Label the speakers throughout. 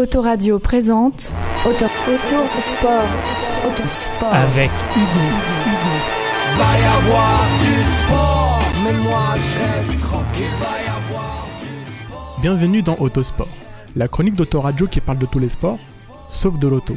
Speaker 1: Autoradio présente
Speaker 2: Auto, auto sport, autosport.
Speaker 3: avec Hugo.
Speaker 4: Va y avoir du sport, mais moi je reste tranquille. Va y avoir du sport.
Speaker 3: Bienvenue dans Autosport, la chronique d'Autoradio qui parle de tous les sports, sauf de l'auto.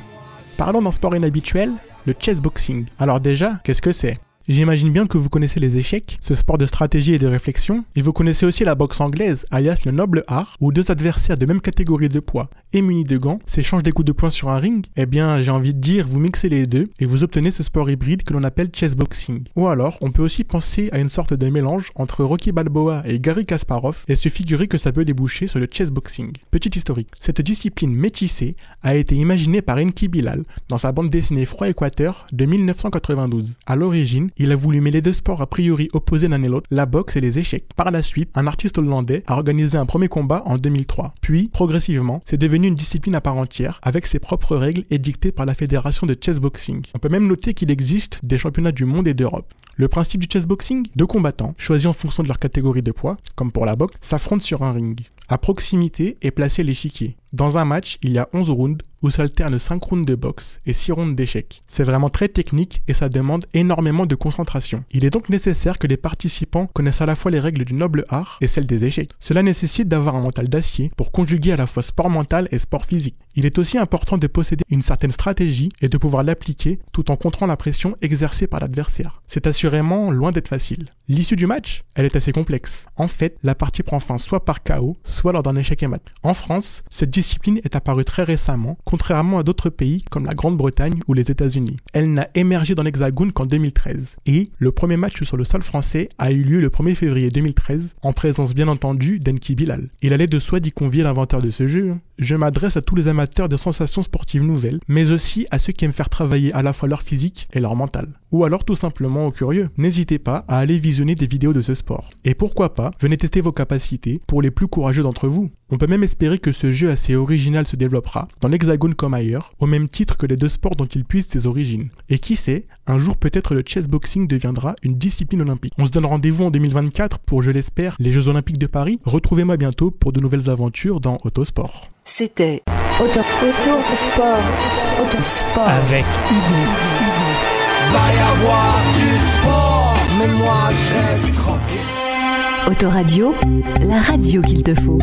Speaker 3: Parlons d'un sport inhabituel, le chessboxing. Alors déjà, qu'est-ce que c'est? J'imagine bien que vous connaissez les échecs, ce sport de stratégie et de réflexion, et vous connaissez aussi la boxe anglaise, alias le noble art, où deux adversaires de même catégorie de poids et munis de gants s'échangent des coups de poing sur un ring. Eh bien, j'ai envie de dire, vous mixez les deux et vous obtenez ce sport hybride que l'on appelle chessboxing. Ou alors, on peut aussi penser à une sorte de mélange entre Rocky Balboa et Gary Kasparov et se figurer que ça peut déboucher sur le chessboxing. Petit historique, cette discipline métissée a été imaginée par Enki Bilal dans sa bande dessinée Froid Équateur de 1992. À l'origine, il a voulu mêler deux sports a priori opposés l'un et l'autre, la boxe et les échecs. Par la suite, un artiste hollandais a organisé un premier combat en 2003. Puis, progressivement, c'est devenu une discipline à part entière, avec ses propres règles édictées par la fédération de chessboxing. On peut même noter qu'il existe des championnats du monde et d'Europe. Le principe du chessboxing Deux combattants, choisis en fonction de leur catégorie de poids, comme pour la boxe, s'affrontent sur un ring. À proximité est placé l'échiquier. Dans un match, il y a 11 rounds où s'alternent 5 rounds de boxe et 6 rounds d'échecs. C'est vraiment très technique et ça demande énormément de concentration. Il est donc nécessaire que les participants connaissent à la fois les règles du noble art et celles des échecs. Cela nécessite d'avoir un mental d'acier pour conjuguer à la fois sport mental et sport physique. Il est aussi important de posséder une certaine stratégie et de pouvoir l'appliquer tout en contrôlant la pression exercée par l'adversaire. C'est assurément loin d'être facile. L'issue du match, elle est assez complexe. En fait, la partie prend fin soit par KO, soit lors d'un échec et mat. En France, cette discipline est apparue très récemment, contrairement à d'autres pays comme la Grande-Bretagne ou les États-Unis. Elle n'a émergé dans l'Hexagone qu'en 2013. Et le premier match sur le sol français a eu lieu le 1er février 2013, en présence bien entendu d'Enki Bilal. Il allait de soi d'y convier l'inventeur de ce jeu. Je m'adresse à tous les amateurs de sensations sportives nouvelles, mais aussi à ceux qui aiment faire travailler à la fois leur physique et leur mental. Ou alors tout simplement aux curieux. N'hésitez pas à aller visionner des vidéos de ce sport. Et pourquoi pas, venez tester vos capacités pour les plus courageux d'entre vous. On peut même espérer que ce jeu assez original se développera, dans l'hexagone comme ailleurs, au même titre que les deux sports dont il puise ses origines. Et qui sait, un jour peut-être le chessboxing deviendra une discipline olympique. On se donne rendez-vous en 2024 pour, je l'espère, les Jeux Olympiques de Paris. Retrouvez-moi bientôt pour de nouvelles aventures dans Autosport.
Speaker 1: C'était
Speaker 2: Auto, auto sport, autosport.
Speaker 3: Avec Hugo.
Speaker 4: Va y avoir du sport, mais moi je reste tranquille.
Speaker 1: Autoradio, la radio qu'il te faut.